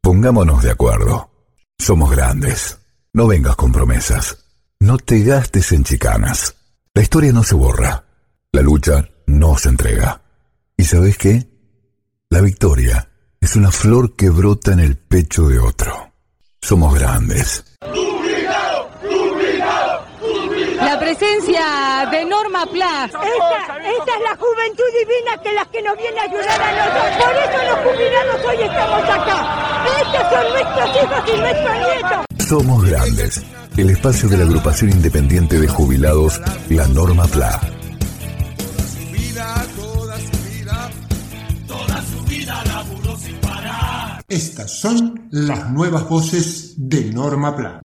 pongámonos de acuerdo. Somos grandes. No vengas con promesas. No te gastes en chicanas. La historia no se borra. La lucha no se entrega. ¿Y sabes qué? La victoria es una flor que brota en el pecho de otro. Somos grandes. La presencia de Norma Pla. Esta, esta es la juventud divina que es la que nos viene a ayudar a nosotros. Por eso los jubilados hoy estamos Somos grandes. El espacio de la agrupación independiente de jubilados, la Norma Pla. Estas son las nuevas voces de Norma Plan.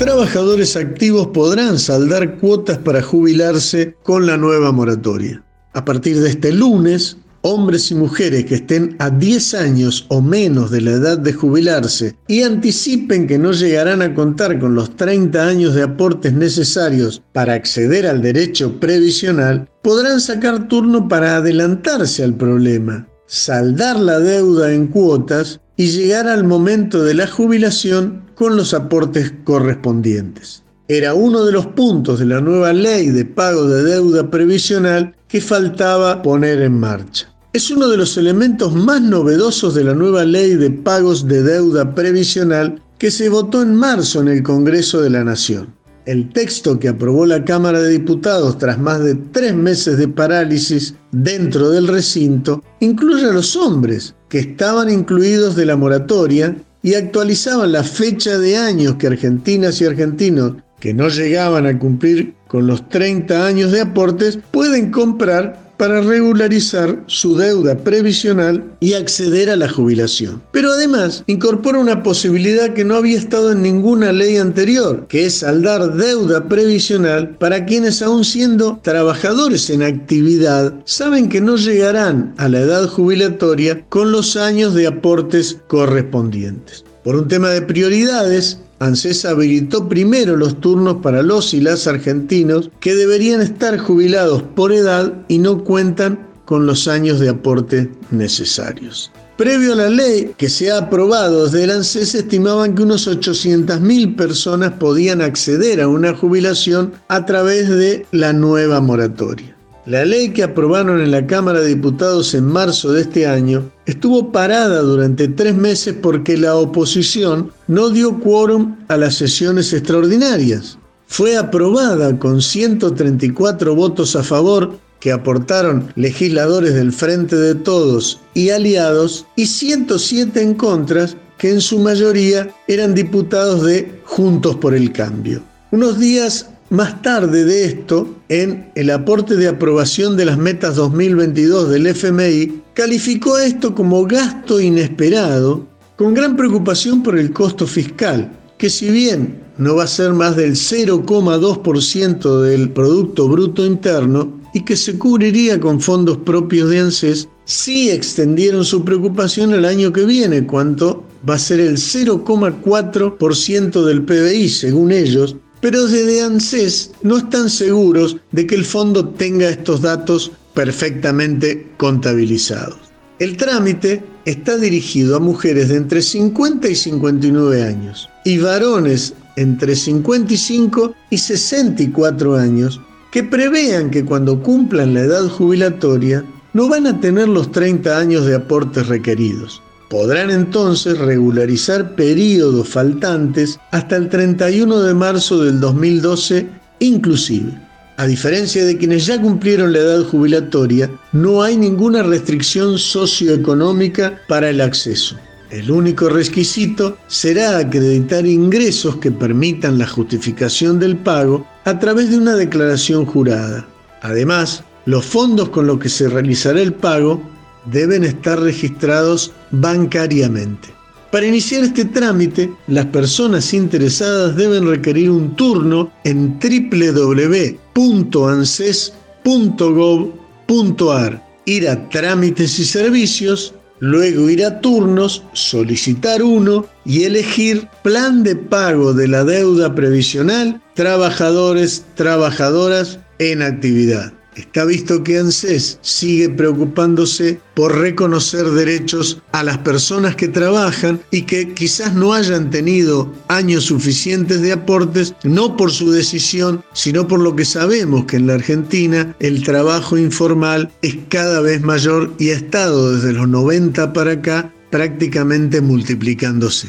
Trabajadores activos podrán saldar cuotas para jubilarse con la nueva moratoria. A partir de este lunes, hombres y mujeres que estén a 10 años o menos de la edad de jubilarse y anticipen que no llegarán a contar con los 30 años de aportes necesarios para acceder al derecho previsional, podrán sacar turno para adelantarse al problema, saldar la deuda en cuotas y llegar al momento de la jubilación con los aportes correspondientes. Era uno de los puntos de la nueva ley de pago de deuda previsional que faltaba poner en marcha. Es uno de los elementos más novedosos de la nueva ley de pagos de deuda previsional que se votó en marzo en el Congreso de la Nación. El texto que aprobó la Cámara de Diputados tras más de tres meses de parálisis dentro del recinto incluye a los hombres que estaban incluidos de la moratoria y actualizaban la fecha de años que argentinas y argentinos que no llegaban a cumplir con los 30 años de aportes pueden comprar para regularizar su deuda previsional y acceder a la jubilación. Pero además incorpora una posibilidad que no había estado en ninguna ley anterior, que es saldar deuda previsional para quienes aún siendo trabajadores en actividad saben que no llegarán a la edad jubilatoria con los años de aportes correspondientes. Por un tema de prioridades, ANSES habilitó primero los turnos para los y las argentinos que deberían estar jubilados por edad y no cuentan con los años de aporte necesarios. Previo a la ley que se ha aprobado desde el ANSES estimaban que unos 800.000 personas podían acceder a una jubilación a través de la nueva moratoria. La ley que aprobaron en la Cámara de Diputados en marzo de este año estuvo parada durante tres meses porque la oposición no dio quórum a las sesiones extraordinarias. Fue aprobada con 134 votos a favor que aportaron legisladores del Frente de Todos y aliados y 107 en contra que en su mayoría eran diputados de Juntos por el Cambio. Unos días más tarde de esto, en el aporte de aprobación de las metas 2022 del FMI, calificó esto como gasto inesperado, con gran preocupación por el costo fiscal, que si bien no va a ser más del 0,2% del Producto Bruto Interno y que se cubriría con fondos propios de ANSES, sí extendieron su preocupación el año que viene, cuanto va a ser el 0,4% del PBI, según ellos, pero desde ANSES no están seguros de que el fondo tenga estos datos perfectamente contabilizados. El trámite está dirigido a mujeres de entre 50 y 59 años y varones entre 55 y 64 años que prevean que cuando cumplan la edad jubilatoria no van a tener los 30 años de aportes requeridos. Podrán entonces regularizar periodos faltantes hasta el 31 de marzo del 2012 inclusive. A diferencia de quienes ya cumplieron la edad jubilatoria, no hay ninguna restricción socioeconómica para el acceso. El único requisito será acreditar ingresos que permitan la justificación del pago a través de una declaración jurada. Además, los fondos con los que se realizará el pago deben estar registrados bancariamente. Para iniciar este trámite, las personas interesadas deben requerir un turno en www.anses.gov.ar, ir a trámites y servicios, luego ir a turnos, solicitar uno y elegir plan de pago de la deuda previsional, trabajadores, trabajadoras en actividad. Está visto que ANSES sigue preocupándose por reconocer derechos a las personas que trabajan y que quizás no hayan tenido años suficientes de aportes, no por su decisión, sino por lo que sabemos que en la Argentina el trabajo informal es cada vez mayor y ha estado desde los 90 para acá prácticamente multiplicándose.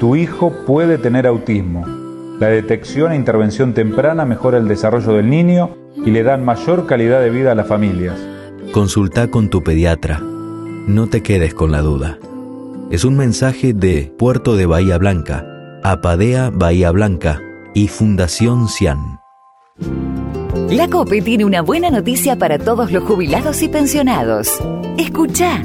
tu hijo puede tener autismo. La detección e intervención temprana mejora el desarrollo del niño y le dan mayor calidad de vida a las familias. Consulta con tu pediatra. No te quedes con la duda. Es un mensaje de Puerto de Bahía Blanca, Apadea Bahía Blanca y Fundación Cian. La COPE tiene una buena noticia para todos los jubilados y pensionados. Escucha.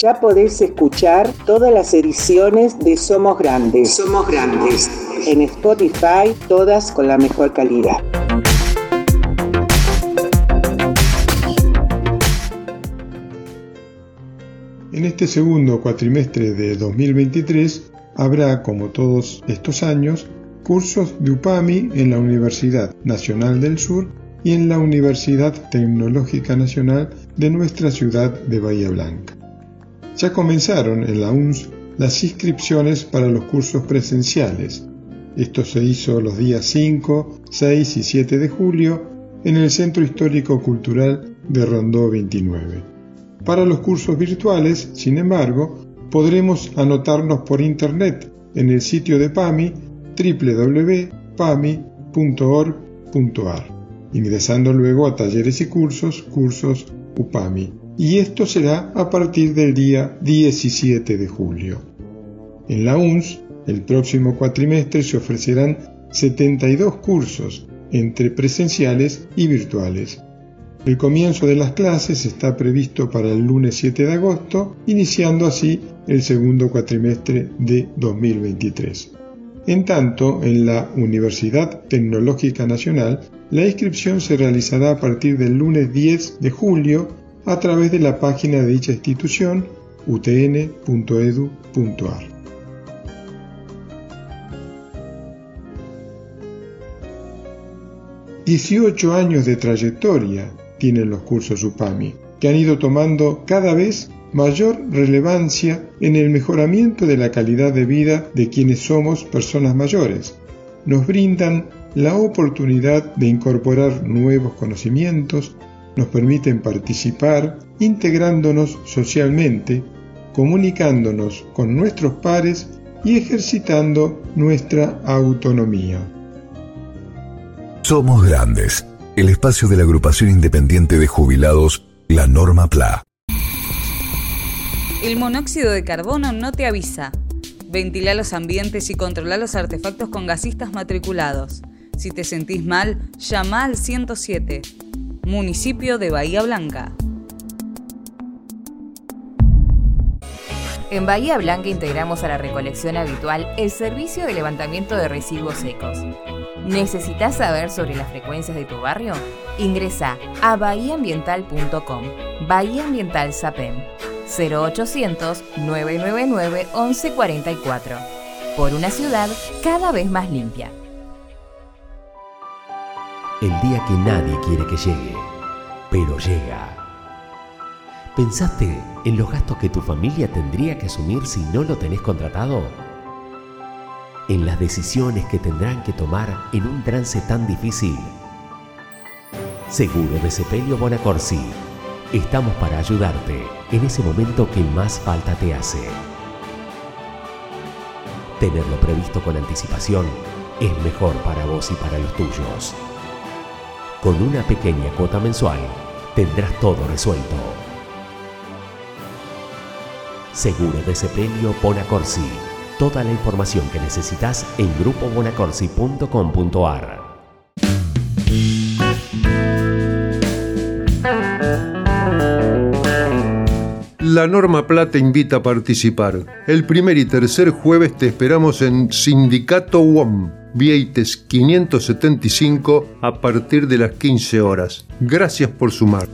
Ya podés escuchar todas las ediciones de Somos Grandes. Somos Grandes. En Spotify, todas con la mejor calidad. En este segundo cuatrimestre de 2023 habrá, como todos estos años, cursos de UPAMI en la Universidad Nacional del Sur y en la Universidad Tecnológica Nacional de nuestra ciudad de Bahía Blanca. Ya comenzaron en la UNS las inscripciones para los cursos presenciales. Esto se hizo los días 5, 6 y 7 de julio en el Centro Histórico Cultural de Rondó 29. Para los cursos virtuales, sin embargo, podremos anotarnos por internet en el sitio de PAMI www.pami.org.ar, ingresando luego a talleres y cursos, cursos UPAMI y esto será a partir del día 17 de julio. En la UNS, el próximo cuatrimestre se ofrecerán 72 cursos entre presenciales y virtuales. El comienzo de las clases está previsto para el lunes 7 de agosto, iniciando así el segundo cuatrimestre de 2023. En tanto, en la Universidad Tecnológica Nacional, la inscripción se realizará a partir del lunes 10 de julio a través de la página de dicha institución utn.edu.ar. Dieciocho años de trayectoria tienen los cursos UPAMI, que han ido tomando cada vez mayor relevancia en el mejoramiento de la calidad de vida de quienes somos personas mayores. Nos brindan la oportunidad de incorporar nuevos conocimientos, nos permiten participar integrándonos socialmente, comunicándonos con nuestros pares y ejercitando nuestra autonomía. Somos Grandes, el espacio de la agrupación independiente de jubilados, la Norma PLA. El monóxido de carbono no te avisa. Ventila los ambientes y controla los artefactos con gasistas matriculados. Si te sentís mal, llama al 107. Municipio de Bahía Blanca. En Bahía Blanca integramos a la recolección habitual el servicio de levantamiento de residuos secos. ¿Necesitas saber sobre las frecuencias de tu barrio? Ingresa a bahiaambiental.com. Bahía Ambiental SAPEM 0800 999 1144. Por una ciudad cada vez más limpia. El día que nadie quiere que llegue, pero llega. ¿Pensaste en los gastos que tu familia tendría que asumir si no lo tenés contratado? En las decisiones que tendrán que tomar en un trance tan difícil. Seguro de Sepelio Bonacorsi. Estamos para ayudarte en ese momento que más falta te hace. Tenerlo previsto con anticipación es mejor para vos y para los tuyos. Con una pequeña cuota mensual tendrás todo resuelto. Seguro de Sepelio Bonacorsi. Toda la información que necesitas en grupobonacorsi.com.ar. La Norma Plata invita a participar. El primer y tercer jueves te esperamos en Sindicato WOM, Vieites 575, a partir de las 15 horas. Gracias por sumar.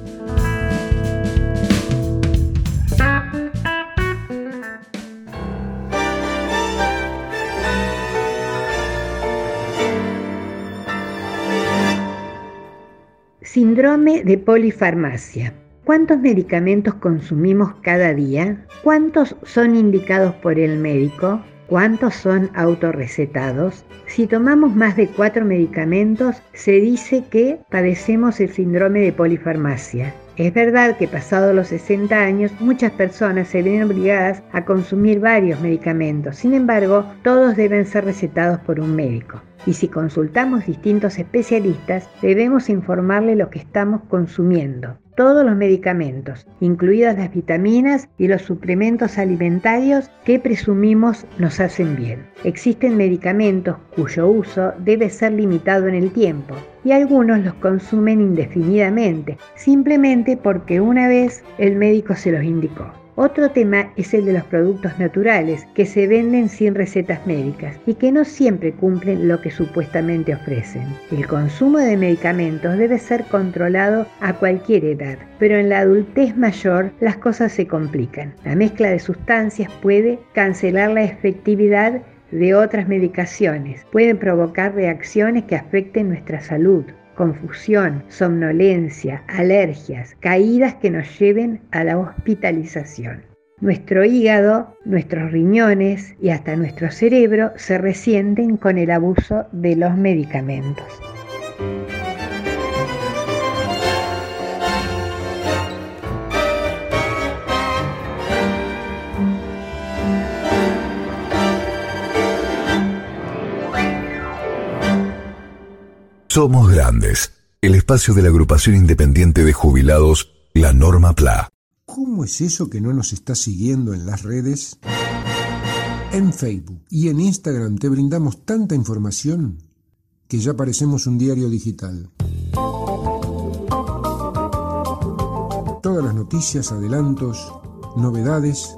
Síndrome de polifarmacia. ¿Cuántos medicamentos consumimos cada día? ¿Cuántos son indicados por el médico? ¿Cuántos son autorrecetados? Si tomamos más de cuatro medicamentos, se dice que padecemos el síndrome de polifarmacia. Es verdad que pasados los 60 años muchas personas se ven obligadas a consumir varios medicamentos, sin embargo todos deben ser recetados por un médico. Y si consultamos distintos especialistas, debemos informarle lo que estamos consumiendo. Todos los medicamentos, incluidas las vitaminas y los suplementos alimentarios que presumimos nos hacen bien. Existen medicamentos cuyo uso debe ser limitado en el tiempo y algunos los consumen indefinidamente, simplemente porque una vez el médico se los indicó. Otro tema es el de los productos naturales que se venden sin recetas médicas y que no siempre cumplen lo que supuestamente ofrecen. El consumo de medicamentos debe ser controlado a cualquier edad, pero en la adultez mayor las cosas se complican. La mezcla de sustancias puede cancelar la efectividad de otras medicaciones, pueden provocar reacciones que afecten nuestra salud confusión, somnolencia, alergias, caídas que nos lleven a la hospitalización. Nuestro hígado, nuestros riñones y hasta nuestro cerebro se resienten con el abuso de los medicamentos. Somos Grandes, el espacio de la agrupación independiente de jubilados, la Norma PLA. ¿Cómo es eso que no nos está siguiendo en las redes? En Facebook y en Instagram te brindamos tanta información que ya parecemos un diario digital. Todas las noticias, adelantos, novedades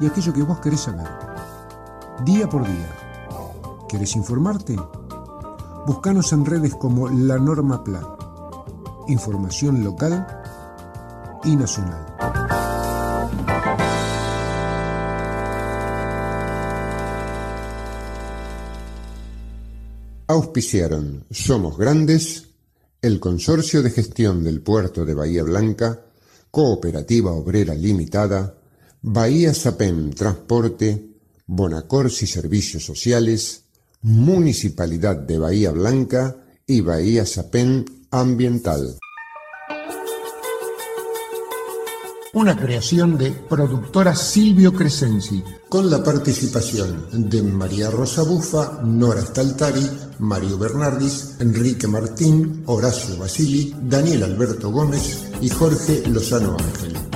y aquello que vos querés saber. Día por día. ¿Querés informarte? Búscanos en redes como La Norma PLA. Información local y nacional. Auspiciaron Somos Grandes, el Consorcio de Gestión del Puerto de Bahía Blanca, Cooperativa Obrera Limitada, Bahía Sapem Transporte, Bonacorsi Servicios Sociales, Municipalidad de Bahía Blanca y Bahía Sapén Ambiental. una creación de productora Silvio Crescenzi. Con la participación de María Rosa Bufa, Nora Staltari, Mario Bernardis, Enrique Martín, Horacio Basili, Daniel Alberto Gómez y Jorge Lozano Ángel.